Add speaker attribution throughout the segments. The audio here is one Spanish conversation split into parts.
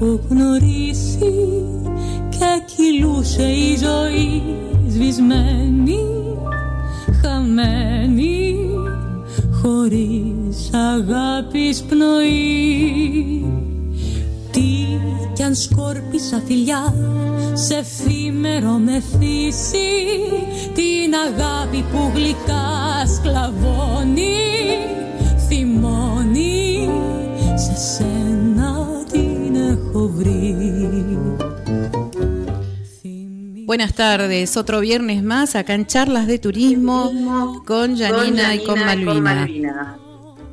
Speaker 1: αληθινή δεν είχα εγώ γνωρίσει και κυλούσε η ζωή σβησμένη, χαμένη χωρίς αγάπης πνοή. Τι κι αν σκόρπισα φιλιά σε εφήμερο μεθύσι την αγάπη που γλυκά σκλαβώνει
Speaker 2: Buenas tardes, otro viernes más acá en Charlas de Turismo con Janina y con Malvina.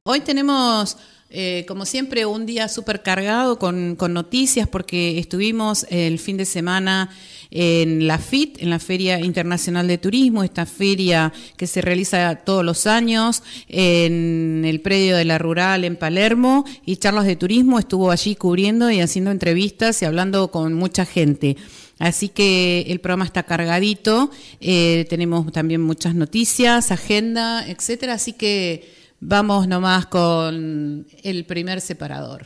Speaker 2: Hoy tenemos eh, como siempre, un día súper cargado con, con, noticias porque estuvimos el fin de semana en la FIT, en la Feria Internacional de Turismo, esta feria que se realiza todos los años en el predio de la Rural en Palermo y Charlas de Turismo estuvo allí cubriendo y haciendo entrevistas y hablando con mucha gente. Así que el programa está cargadito, eh, tenemos también muchas noticias, agenda, etcétera, así que Vamos nomás con el primer separador.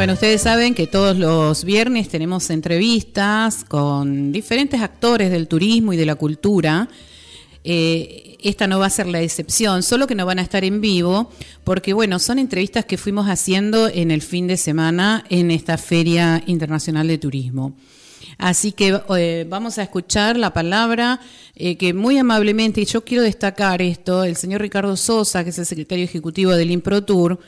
Speaker 2: Bueno, ustedes saben que todos los viernes tenemos entrevistas con diferentes actores del turismo y de la cultura. Eh, esta no va a ser la excepción, solo que no van a estar en vivo, porque bueno, son entrevistas que fuimos haciendo en el fin de semana en esta Feria Internacional de Turismo. Así que eh, vamos a escuchar la palabra eh, que muy amablemente, y yo quiero destacar esto, el señor Ricardo Sosa, que es el secretario ejecutivo del ImproTour,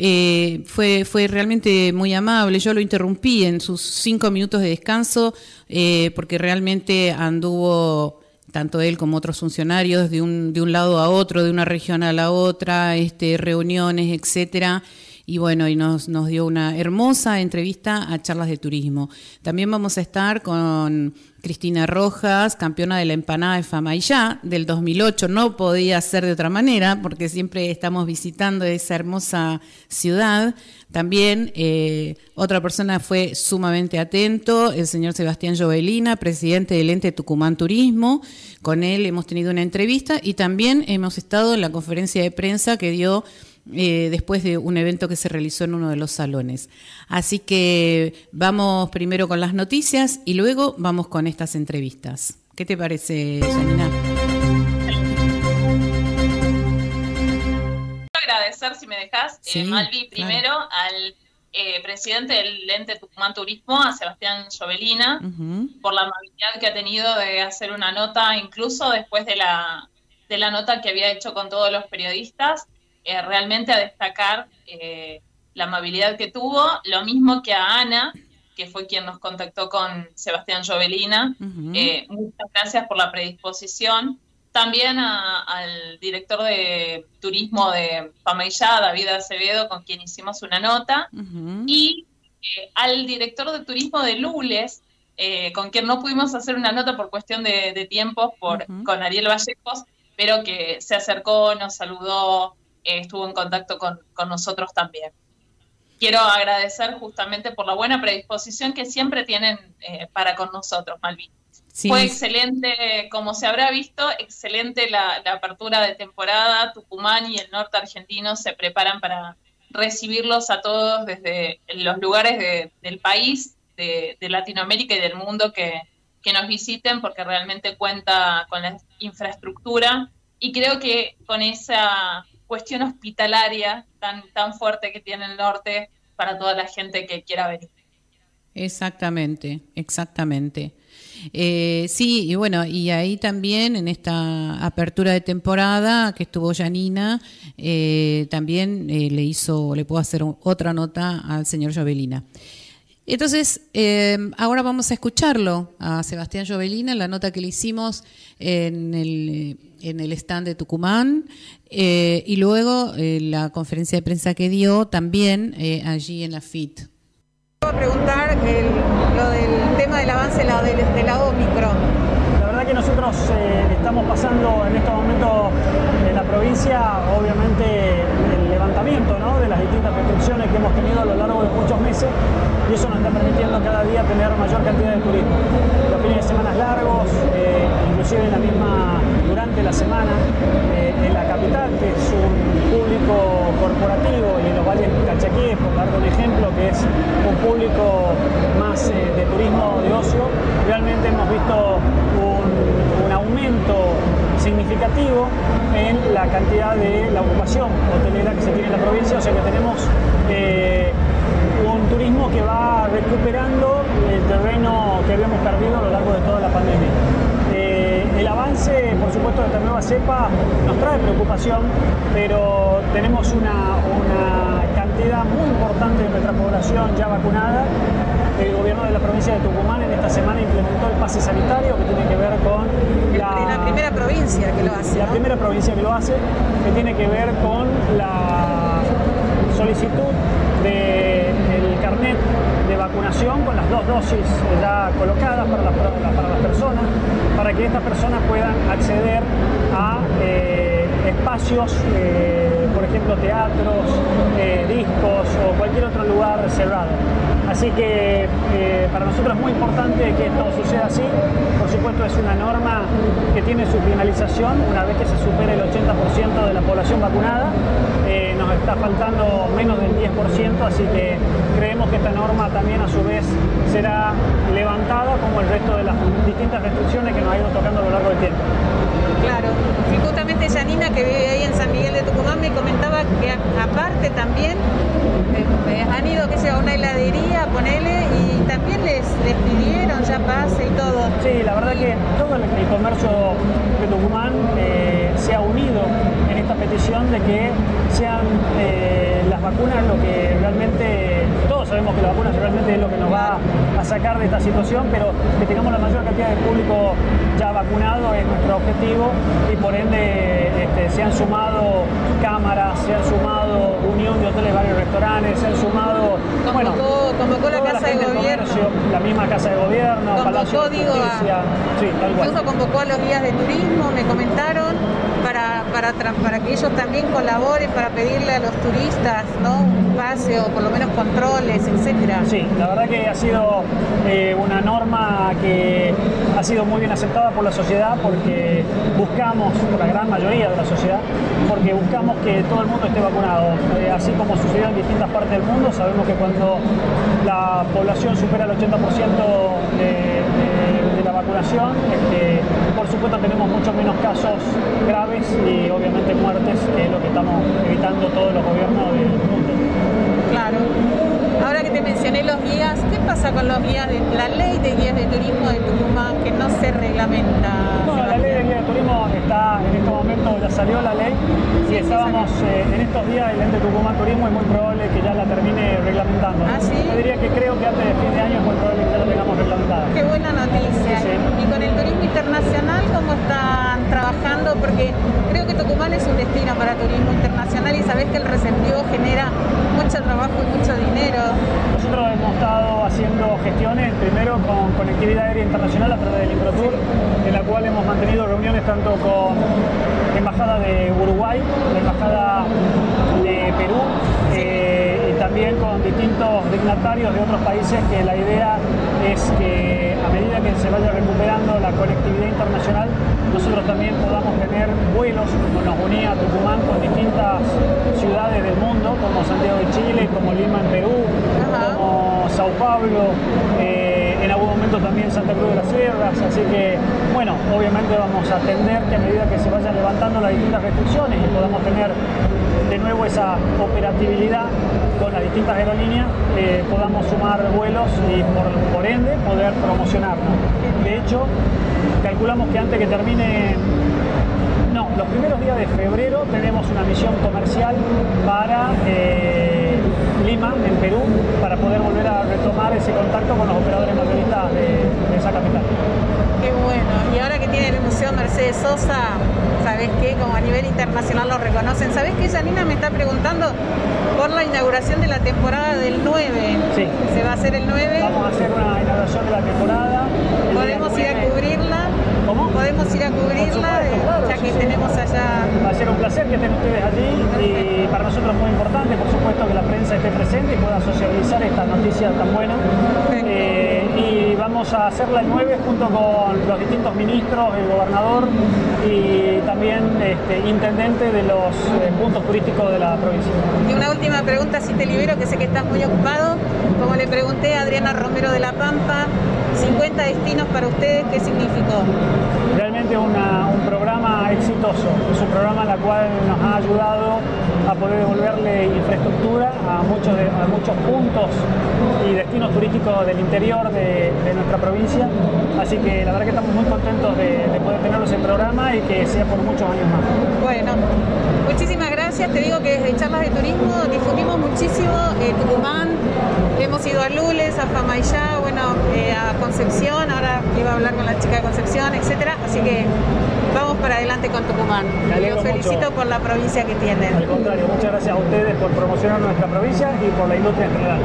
Speaker 2: eh, fue, fue realmente muy amable. Yo lo interrumpí en sus cinco minutos de descanso eh, porque realmente anduvo tanto él como otros funcionarios de un, de un lado a otro, de una región a la otra, este, reuniones, etcétera y bueno, y nos, nos dio una hermosa entrevista a charlas de turismo. También vamos a estar con Cristina Rojas, campeona de la empanada de Famayá del 2008. No podía ser de otra manera porque siempre estamos visitando esa hermosa ciudad. También eh, otra persona fue sumamente atento, el señor Sebastián Jovelina, presidente del ente Tucumán Turismo. Con él hemos tenido una entrevista y también hemos estado en la conferencia de prensa que dio eh, después de un evento que se realizó en uno de los salones. Así que vamos primero con las noticias y luego vamos con estas entrevistas. ¿Qué te parece, Janina?
Speaker 3: agradecer, si me dejas, eh, Malvi, primero al eh, presidente del ente Tucumán Turismo, a Sebastián Jovelina, por la amabilidad que ha tenido de hacer una nota, incluso después de la, de la nota que había hecho con todos los periodistas, eh, realmente a destacar eh, la amabilidad que tuvo, lo mismo que a Ana, que fue quien nos contactó con Sebastián Jovelina. Eh, muchas gracias por la predisposición. También al director de turismo de Pameillá, David Acevedo, con quien hicimos una nota. Y al director de turismo de Lules, con quien no pudimos hacer una nota por cuestión de, de tiempos, por, con Ariel Vallejos, pero que se acercó, nos saludó, estuvo en contacto con, nosotros también. Quiero agradecer justamente por la buena predisposición que siempre tienen eh, para con nosotros, Malvin. Fue excelente, como se habrá visto, excelente la, apertura de temporada. Tucumán y el norte argentino se preparan para recibirlos a todos desde los lugares del país, de, Latinoamérica y del mundo que, que nos visiten, porque realmente cuenta con la infraestructura. Y creo que con esa cuestión hospitalaria tan, tan fuerte que tiene el norte para toda la gente que quiera venir.
Speaker 2: Exactamente, exactamente. Eh, sí, y bueno, y ahí también en esta apertura de temporada que estuvo Janina, eh, también eh, le hizo, le puedo hacer otra nota al señor Jovelina. Entonces, eh, ahora vamos a escucharlo a Sebastián Jovelina, la nota que le hicimos en el, en el stand de Tucumán, eh, y luego eh, la conferencia de prensa que dio también allí en la FIT.
Speaker 4: Voy a preguntar lo del tema del avance de la, de la Omicron.
Speaker 5: La verdad que nosotros estamos pasando en este momento en la provincia, obviamente, levantamiento de las distintas restricciones que hemos tenido a lo largo de muchos meses y eso nos está permitiendo cada día tener mayor cantidad de turismo. Los fines de semana largos, eh, inclusive en la misma, durante la semana, eh, en la capital, que es un público corporativo, y en los valles cachaquíes, por dar un ejemplo, que es un público más eh, de turismo de ocio, realmente hemos visto un significativo en la cantidad de la ocupación hotelera que se tiene en la provincia, o sea que tenemos un turismo que va recuperando el terreno que habíamos perdido a lo largo de toda la pandemia. Eh, el avance, por supuesto, de esta nueva cepa nos trae preocupación, pero tenemos una, cantidad muy importante de nuestra población ya vacunada. El gobierno de la provincia de Tucumán en esta semana implementó el pase sanitario que tiene que ver con
Speaker 4: la, la primera provincia que lo hace.
Speaker 5: La primera provincia que lo hace, que tiene que ver con la solicitud del carnet de vacunación con las dos dosis ya colocadas para las, para las personas, para que estas personas puedan acceder a eh, espacios, eh, por ejemplo teatros, eh, discos o cualquier otro lugar cerrado. Así que para nosotros es muy importante que esto suceda así. Por supuesto es una norma que tiene su finalización una vez que se supere el 80% de la población vacunada nos está faltando menos del 10%, así que creemos que esta norma también a su vez será levantada como el resto de las distintas restricciones que nos ha ido tocando a lo largo del tiempo.
Speaker 4: Claro, y justamente Janina que vive ahí en San Miguel de Tucumán me comentaba que aparte también eh, han ido que sea a una heladería, ponele, y también les, les pidieron ya pase y todo.
Speaker 5: Sí, la verdad que todo el, comercio de Tucumán eh, se ha unido en esta petición de que sean eh, las vacunas lo que realmente, todos sabemos que las vacunas realmente es lo que nos va a sacar de esta situación, pero que tengamos la mayor cantidad de público ya vacunado es nuestro objetivo y por ende este, se han sumado cámaras, se han sumado unión de hoteles, varios restaurantes, se han sumado,
Speaker 4: bueno, convocó la Casa de Gobierno,
Speaker 5: la misma Casa de Gobierno, Palacio de Justicia,
Speaker 4: sí, tal cual. incluso convocó a los guías de turismo, me comentaron, para, para, para que ellos también colaboren, para pedirle a los turistas ¿no? un pase o por lo menos controles, etcétera.
Speaker 5: Sí, la verdad que ha sido eh, una norma que ha sido muy bien aceptada por la sociedad porque buscamos, por la gran mayoría de la sociedad, porque buscamos que todo el mundo esté vacunado. Eh, así como sucedió en distintas partes del mundo, sabemos que cuando la población supera el 80% de, la vacunación, este, por supuesto tenemos mucho menos casos graves y obviamente muertes, que es lo que estamos evitando todos los gobiernos del mundo.
Speaker 4: Claro. Ahora que te mencioné los guías, ¿qué pasa con los guías de la ley de guías de turismo de Tucumán que no se reglamenta?
Speaker 5: No, la ley de guías de turismo está en este momento, ya salió la ley y estábamos eh, en estos días el ente Tucumán Turismo es muy probable que ya la termine reglamentando.
Speaker 4: ¿Ah, sí?
Speaker 5: Yo diría que creo que antes de fin de año es muy probable que ya la tengamos reglamentada.
Speaker 4: Qué buena noticia. Y con el turismo internacional, ¿cómo están trabajando? Porque creo que Tucumán es un destino para turismo internacional y sabés que el receptivo genera mucho trabajo y mucho dinero.
Speaker 5: Nosotros hemos estado haciendo gestiones, primero con conectividad aérea internacional a través del ImproTour, en la cual hemos mantenido reuniones tanto con la Embajada de Uruguay, la Embajada de Perú, también con distintos dignatarios de otros países que la idea es que a medida que se vaya recuperando la conectividad internacional, nosotros también podamos tener vuelos, como nos unía Tucumán con distintas ciudades del mundo, como Santiago de Chile, como Lima en Perú, como Sao Paulo, eh, en algún momento también Santa Cruz de las Sierras, así que bueno, obviamente vamos a atender que a medida que se vayan levantando las distintas restricciones y podamos tener de nuevo esa operatividad con las distintas aerolíneas, eh, podamos sumar vuelos y por, ende poder promocionarnos. De hecho, calculamos que antes que termine no, los primeros días de febrero tenemos una misión comercial para eh, Lima, en Perú, para poder volver a retomar ese contacto con los operadores mayoristas de, esa capital.
Speaker 4: Qué bueno. Y ahora que tiene el Museo Mercedes Sosa, ¿sabes qué? Como a nivel internacional lo reconocen. ¿Sabes qué? Janina me está preguntando por la inauguración de la temporada del 9.
Speaker 5: Sí.
Speaker 4: ¿Se va a hacer el 9?
Speaker 5: Vamos a hacer una inauguración de la temporada.
Speaker 4: ¿Podemos ir a cubrirla?
Speaker 5: ¿Cómo?
Speaker 4: Podemos ir a cubrirla, ya que tenemos allá.
Speaker 5: Va a ser un placer que estén ustedes allí y para nosotros es muy importante, por supuesto, que la prensa esté presente y pueda socializar esta noticia tan buena. Vamos a hacerla el 9 junto con los distintos ministros, el gobernador y también este, intendente de los eh, puntos turísticos de la provincia.
Speaker 4: Y una última pregunta, si te libero, que sé que estás muy ocupado. Como le pregunté a Adriana Romero de La Pampa, 50 destinos para ustedes, ¿qué significó?
Speaker 5: Realmente un programa exitoso, es un programa en el cual nos ha ayudado a poder devolverle infraestructura a muchos, a muchos puntos y destinos turísticos del interior de, nuestra provincia. Así que la verdad que estamos muy contentos de, de poder tenerlos en programa y que sea por muchos años más.
Speaker 4: Bueno, muchísimas gracias. Te digo que desde Charlas de Turismo difundimos muchísimo eh, Tucumán. Hemos ido a Lules, a Famayá, bueno, eh, a Concepción. Ahora iba a hablar con la chica de Concepción, etcétera. Así que para adelante con Tucumán. Los felicito por la provincia que tienen.
Speaker 5: Al contrario, muchas gracias a ustedes por promocionar nuestra provincia y por la industria en general.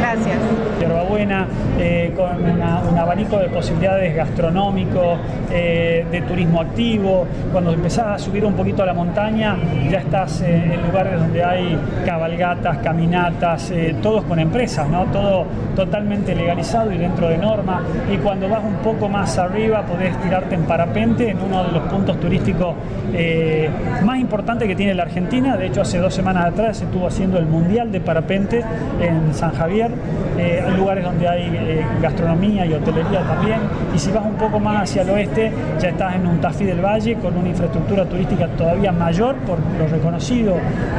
Speaker 4: Gracias.
Speaker 5: Yerbabuena, eh, con un abanico de posibilidades gastronómicos, eh, de turismo activo. Cuando empezás a subir un poquito a la montaña, ya estás eh, en lugares donde hay cabalgatas, caminatas, todos con empresas, ¿no? Todo totalmente legalizado y dentro de norma. Y cuando vas un poco más arriba, podés tirarte en parapente en uno de los puntos turísticos más importantes que tiene la Argentina. De hecho, hace dos semanas atrás se estuvo haciendo el Mundial de Parapente en San Javier eh, hay lugares donde hay eh, gastronomía y hotelería también. Y si vas un poco más hacia el oeste, ya estás en un Tafí del Valle con una infraestructura turística todavía mayor por lo reconocido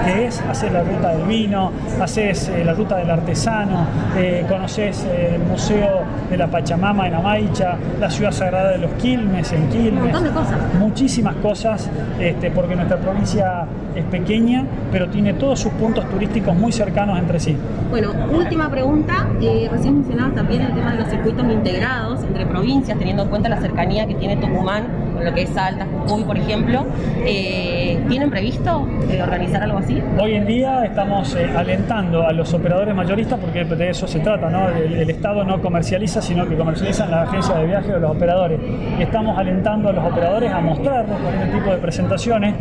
Speaker 5: que es. Hacer la ruta del vino, haces eh, la ruta del artesano, conoces el Museo de la Pachamama en Amaicha, la ciudad sagrada de los Quilmes en Quilmes. Muchísimas cosas, este, porque nuestra provincia es pequeña, pero tiene todos sus puntos turísticos muy cercanos entre sí.
Speaker 6: Bueno, última pregunta. Eh, recién mencionabas también el tema de los circuitos integrados entre provincias, teniendo en cuenta la cercanía que tiene Tucumán lo que es Salta, Jujuy, por ejemplo. Eh, ¿Tienen previsto eh, organizar algo así?
Speaker 5: Hoy en día estamos alentando a los operadores mayoristas, porque de eso se trata, ¿no? El, Estado no comercializa, sino que comercializan las agencias de viaje o los operadores. Estamos alentando a los operadores a mostrarnos con este tipo de presentaciones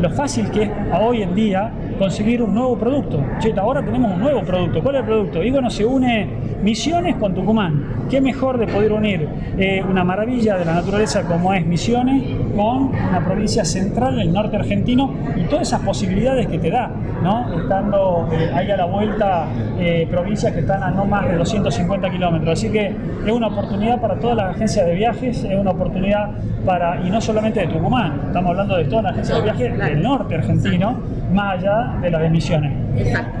Speaker 5: lo fácil que es hoy en día conseguir un nuevo producto. Ahora tenemos un nuevo producto. ¿Cuál es el producto? Y bueno, se une Misiones con Tucumán. ¿Qué mejor de poder unir eh, una maravilla de la naturaleza como es Misiones con una provincia central, el norte argentino, y todas esas posibilidades que te da, ¿no? Estando eh, ahí a la vuelta eh, provincias que están a no más de 250 kilómetros. Así que es una oportunidad para todas las agencias de viajes, es una oportunidad para, y no solamente de Tucumán, estamos hablando de todas las agencias de viajes del norte argentino, más allá de las emisiones.
Speaker 6: Exacto.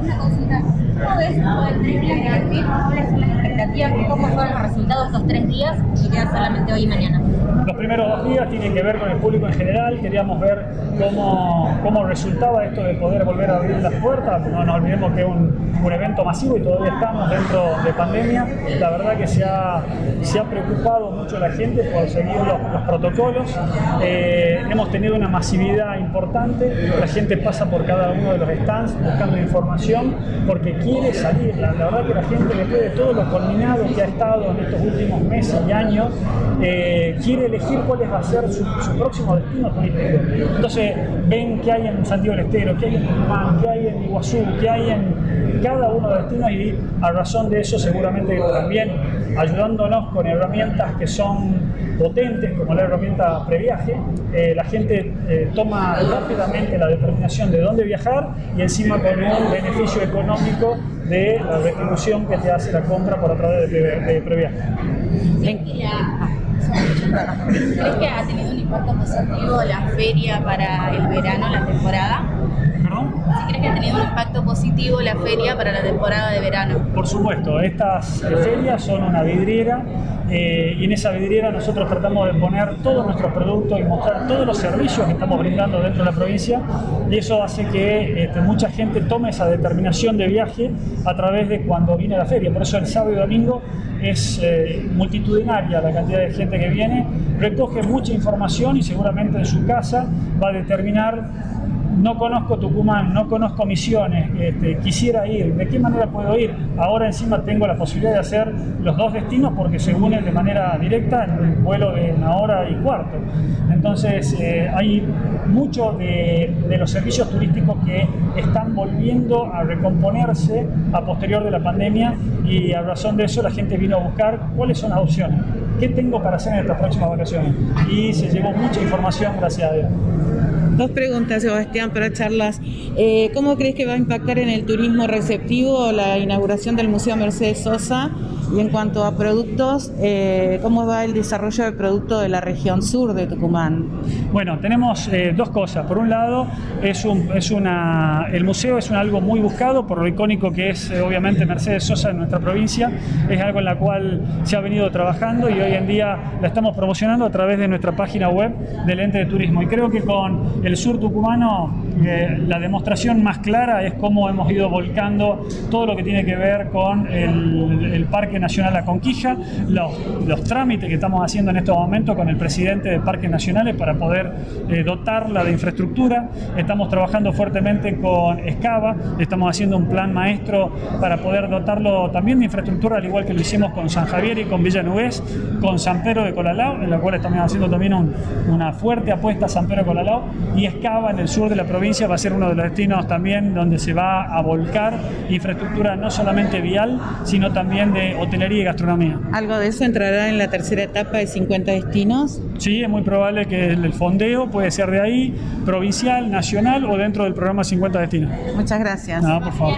Speaker 6: Una consulta. ¿Cómo ves el tres días de ¿Cuáles son las expectativas? ¿Cómo fueron los resultados estos tres días que quedan solamente hoy y mañana?
Speaker 5: Los primeros dos días tienen que ver con el público en general. Queríamos ver cómo, cómo resultaba esto de poder volver a abrir las puertas. No nos olvidemos que es un, un, evento masivo y todavía estamos dentro de pandemia. La verdad que se ha, se ha preocupado mucho la gente por seguir los, protocolos. Eh, hemos tenido una masividad importante. La gente pasa por cada uno de los stands buscando información porque quiere salir. La, verdad que la gente, después de todo lo culminado que ha estado en estos últimos meses y años, eh, quiere elegir cuál va a ser su, próximo destino turístico. Entonces, ven qué hay en Santiago del Estero, qué hay en Tucumán, qué hay en Iguazú, qué hay en cada uno de los destinos y a razón de eso seguramente también ayudándonos con herramientas que son potentes como la herramienta previaje, eh, la gente eh, toma rápidamente la determinación de dónde viajar y encima con un beneficio económico de la retribución que te hace la compra por a través de, de previaje.
Speaker 6: ¿Crees que ha tenido un impacto positivo la feria para el verano, la temporada?
Speaker 7: Si crees que ha tenido un impacto positivo la feria para la temporada de verano.
Speaker 5: Por supuesto, estas eh, ferias son una vidriera eh, y en esa vidriera nosotros tratamos de poner todos nuestros productos y mostrar todos los servicios que estamos brindando dentro de la provincia y eso hace que este, mucha gente tome esa determinación de viaje a través de cuando viene la feria. Por eso el sábado y domingo es eh, multitudinaria la cantidad de gente que viene, recoge mucha información y seguramente en su casa va a determinar no conozco Tucumán, no conozco Misiones, este, quisiera ir, ¿de qué manera puedo ir? Ahora encima tengo la posibilidad de hacer los dos destinos porque se unen de manera directa en un vuelo de una hora y cuarto. Entonces eh, hay muchos de, de, los servicios turísticos que están volviendo a recomponerse a posterior de la pandemia y a razón de eso la gente vino a buscar cuáles son las opciones, qué tengo para hacer en estas próximas vacaciones. Y se llevó mucha información gracias a Dios.
Speaker 4: Dos preguntas, Sebastián, para charlas. Eh, ¿Cómo crees que va a impactar en el turismo receptivo la inauguración del Museo Mercedes Sosa? Y en cuanto a productos, eh, ¿cómo va el desarrollo del producto de la región sur de Tucumán?
Speaker 5: Bueno, tenemos eh, dos cosas. Por un lado, es, un, es una, el museo es un algo muy buscado por lo icónico que es obviamente Mercedes Sosa en nuestra provincia. Es algo en la cual se ha venido trabajando y hoy en día la estamos promocionando a través de nuestra página web del ente de turismo. Y creo que con el sur tucumano eh, la demostración más clara es cómo hemos ido volcando todo lo que tiene que ver con el, Parque Nacional La Conquija, los, los, trámites que estamos haciendo en estos momentos con el presidente de Parques Nacionales para poder eh, dotarla de infraestructura. Estamos trabajando fuertemente con Escava, estamos haciendo un plan maestro para poder dotarlo también de infraestructura, al igual que lo hicimos con San Javier y con Villa Nubés, con San Pedro de Colalao, en la cual estamos haciendo también un, una fuerte apuesta a San Pedro de Colalao, y Escava en el sur de la provincia va a ser uno de los destinos también donde se va a volcar infraestructura no solamente vial, sino también de hotelería y gastronomía.
Speaker 4: ¿Algo de eso entrará en la tercera etapa de 50 destinos?
Speaker 5: Sí, es muy probable que el fondeo puede ser de ahí, provincial, nacional o dentro del programa 50 destinos.
Speaker 4: Muchas gracias.
Speaker 5: No, por favor.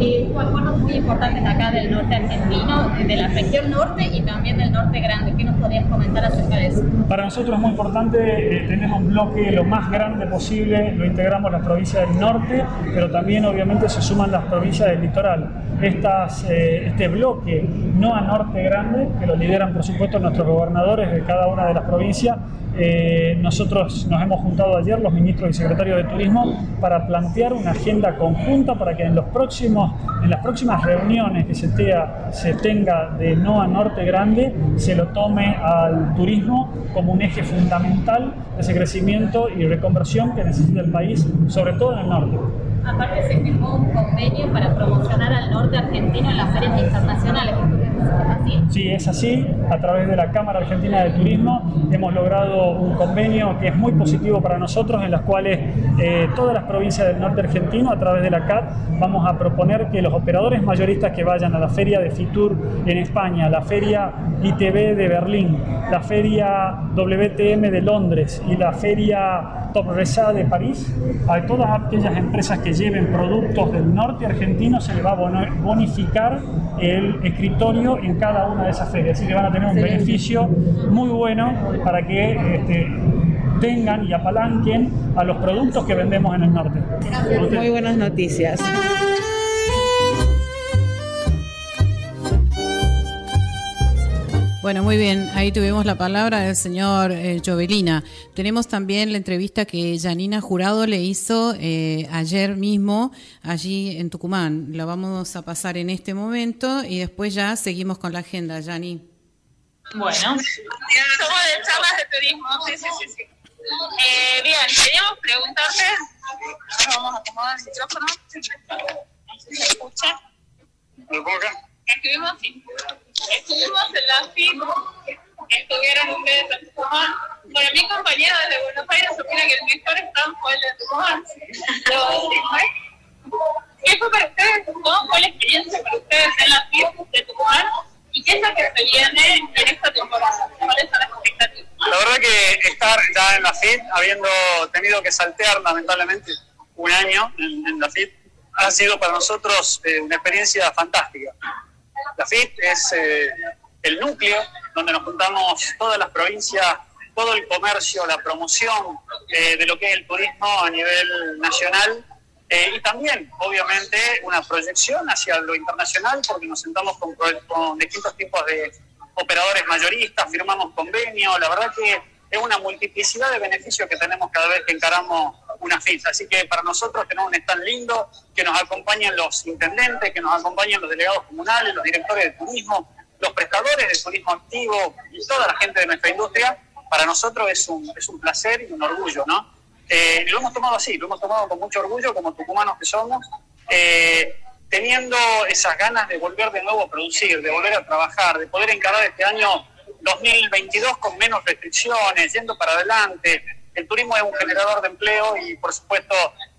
Speaker 7: Eh, acuerdos muy importantes acá del norte argentino, de la región norte y también del norte grande. ¿Qué nos podrías comentar acerca de eso?
Speaker 5: Para nosotros es muy importante eh, tener un bloque lo más grande posible, lo integramos las provincias del norte, pero también obviamente se suman las provincias del litoral. Estas, eh, este bloque no a norte grande, que lo lideran por supuesto nuestros gobernadores de cada una de las provincias, eh, nosotros nos hemos juntado ayer, los ministros y secretarios de Turismo, para plantear una agenda conjunta para que en, los próximos, en las próximas reuniones que se, tea, se tenga de no a norte grande, se lo tome al turismo como un eje fundamental de ese crecimiento y reconversión que necesita el país, sobre todo en el norte.
Speaker 7: Aparte se firmó un convenio para promocionar al norte argentino en las ferias internacionales.
Speaker 5: Sí, es así. A través de la Cámara Argentina de Turismo hemos logrado un convenio que es muy positivo para nosotros, en las cuales eh, todas las provincias del norte argentino, a través de la CAT, vamos a proponer que los operadores mayoristas que vayan a la feria de Fitur en España, la feria ITV de Berlín, la feria WTM de Londres y la feria Top Resa de París, a todas aquellas empresas que lleven productos del norte argentino se les va a bonificar el escritorio en cada una de esas ferias. Así que van a tener un beneficio muy bueno para que este, tengan y apalanquen a los productos que vendemos en el norte.
Speaker 4: Muy buenas noticias.
Speaker 2: Bueno, muy bien, ahí tuvimos la palabra del señor eh, Jovelina. Tenemos también la entrevista que Janina Jurado le hizo eh, ayer mismo allí en Tucumán. La vamos a pasar en este momento y después ya seguimos con la agenda, Yani.
Speaker 3: Bueno, somos de charlas de turismo, sí, sí, sí. sí. Eh, bien, queríamos preguntarte, ahora vamos a acomodar el micrófono, ¿se escucha?
Speaker 8: ¿Lo pongo acá?
Speaker 3: Sí. Estuvimos en la FIT, estuvieron ustedes en Tucumán. Bueno, mi compañero desde Buenos Aires opina que el mejor stand fue el de Tucumán. ¿Qué fue para ustedes? ¿Cómo fue la experiencia para ustedes en la FIT de Tucumán? ¿Y qué es lo que se viene en esta temporada? ¿Cuáles son las expectativas?
Speaker 8: La verdad que estar ya en la FIT, habiendo tenido que saltear lamentablemente un año en, en la FIT, ha sido para nosotros eh, una experiencia fantástica. La FIT es eh, el núcleo donde nos juntamos todas las provincias, todo el comercio, la promoción eh, de lo que es el turismo a nivel nacional. Eh, y también, obviamente, una proyección hacia lo internacional, porque nos sentamos con, con distintos tipos de operadores mayoristas, firmamos convenios, la verdad que es una multiplicidad de beneficios que tenemos cada vez que encaramos una FIT. Así que para nosotros tenemos un stand lindo, que nos acompañen los intendentes, que nos acompañen los delegados comunales, los directores de turismo, los prestadores de turismo activo y toda la gente de nuestra industria. Para nosotros es un, es un placer y un orgullo, ¿no? Eh, lo hemos tomado así, lo hemos tomado con mucho orgullo como tucumanos que somos, eh, teniendo esas ganas de volver de nuevo a producir, de volver a trabajar, de poder encarar este año 2022 con menos restricciones, yendo para adelante. El turismo es un generador de empleo y, por supuesto,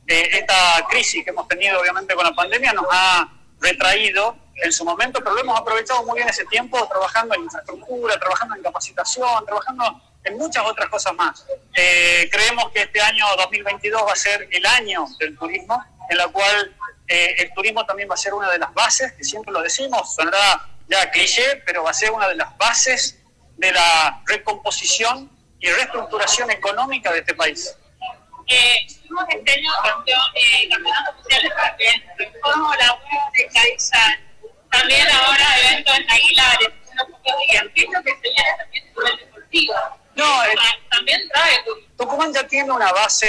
Speaker 8: eh, esta crisis que hemos tenido, obviamente, con la pandemia nos ha retraído en su momento, pero lo hemos aprovechado muy bien ese tiempo trabajando en infraestructura, trabajando en capacitación, trabajando en muchas otras cosas más. Eh, creemos que este año 2022 va a ser el año del turismo, en la cual eh, el turismo también va a ser una de las bases, que siempre lo decimos, sonará ya cliché, pero va a ser una de las bases de la recomposición y reestructuración económica de este país.
Speaker 7: Eh, este año eh, campeonatos también, de ahora eventos en Aguilares, ¿qué es lo que se llama también el deportivo?
Speaker 8: No,
Speaker 7: también trae
Speaker 8: Tucumán ya tiene una base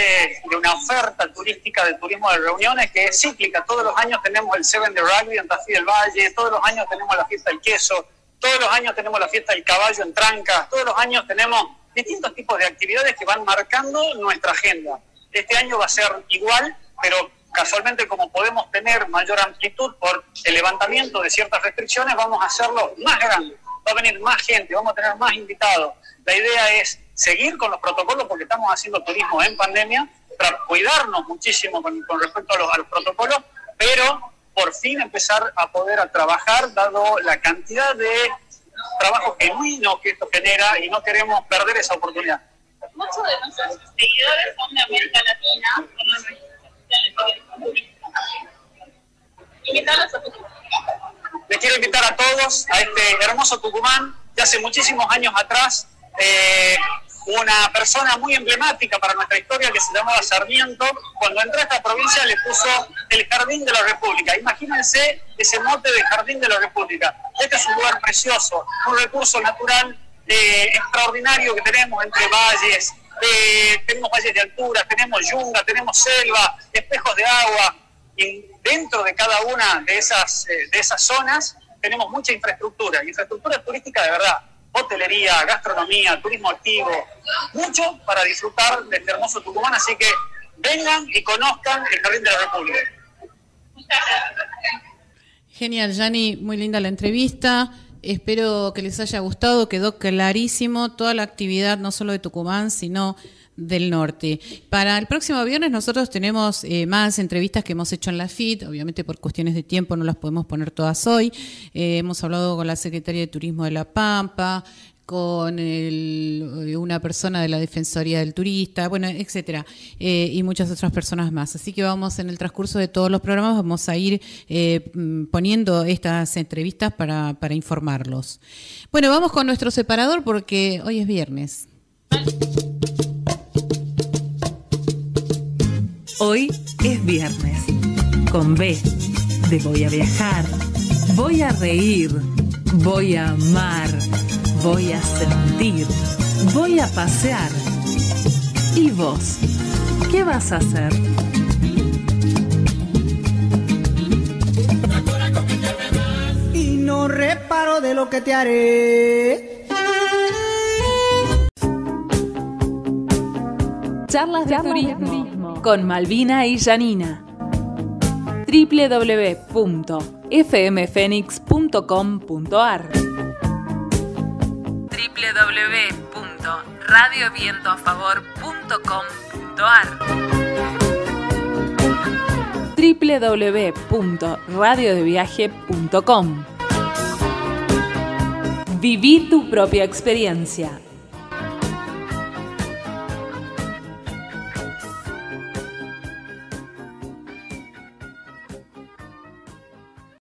Speaker 8: de una oferta turística de turismo de reuniones que es cíclica. Todos los años tenemos el Seven de Rugby en Tafí del Valle, todos los años tenemos la fiesta del queso, todos los años tenemos la fiesta del caballo en Trancas, todos los años tenemos distintos tipos de actividades que van marcando nuestra agenda. Este año va a ser igual, pero casualmente como podemos tener mayor amplitud por el levantamiento de ciertas restricciones, vamos a hacerlo más grande. Va a venir más gente, vamos a tener más invitados. La idea es seguir con los protocolos porque estamos haciendo turismo en pandemia para cuidarnos muchísimo con, respecto a los, a los protocolos, pero por fin empezar a poder a trabajar, dado la cantidad de trabajo genuino que esto genera y no queremos perder esa oportunidad.
Speaker 7: Muchos de nuestros seguidores son de América Latina, Invitarlos a Tucumán.
Speaker 8: Les quiero invitar a todos a este hermoso Tucumán, que hace muchísimos años atrás eh, una persona muy emblemática para nuestra historia que se llamaba Sarmiento, cuando entró a esta provincia le puso el Jardín de la República. Imagínense ese mote de Jardín de la República. Este es un lugar precioso, un recurso natural eh, extraordinario que tenemos entre valles, eh, tenemos valles de altura, tenemos yunga, tenemos selva, espejos de agua, dentro de cada una de esas, eh, de esas zonas tenemos mucha infraestructura, infraestructura turística de verdad hotelería, gastronomía, turismo activo, mucho para disfrutar de este hermoso Tucumán, así que vengan y conozcan el Jardín de la República.
Speaker 2: Genial, Yani, muy linda la entrevista. Espero que les haya gustado, quedó clarísimo toda la actividad, no solo de Tucumán, sino del Norte. Para el próximo viernes nosotros tenemos eh, más entrevistas que hemos hecho en la FIT, obviamente por cuestiones de tiempo no las podemos poner todas hoy. Eh, hemos hablado con la Secretaría de Turismo de La Pampa, con eh, una persona de la Defensoría del Turista, bueno, etcétera, y muchas otras personas más. Así que vamos en el transcurso de todos los programas, vamos a ir poniendo estas entrevistas para, para informarlos. Bueno, vamos con nuestro separador porque hoy es viernes.
Speaker 9: Hoy es viernes. Con B de voy a viajar, voy a reír, voy a amar, voy a sentir, voy a pasear. ¿Y vos? ¿Qué vas a hacer?
Speaker 10: Y no reparo de lo que te haré.
Speaker 9: Charlas de turismo con Malvina y Janina. www.fmfenix.com.ar www.radiovientoafavor.com.ar www.radiodeviaje.com Viví tu propia experiencia.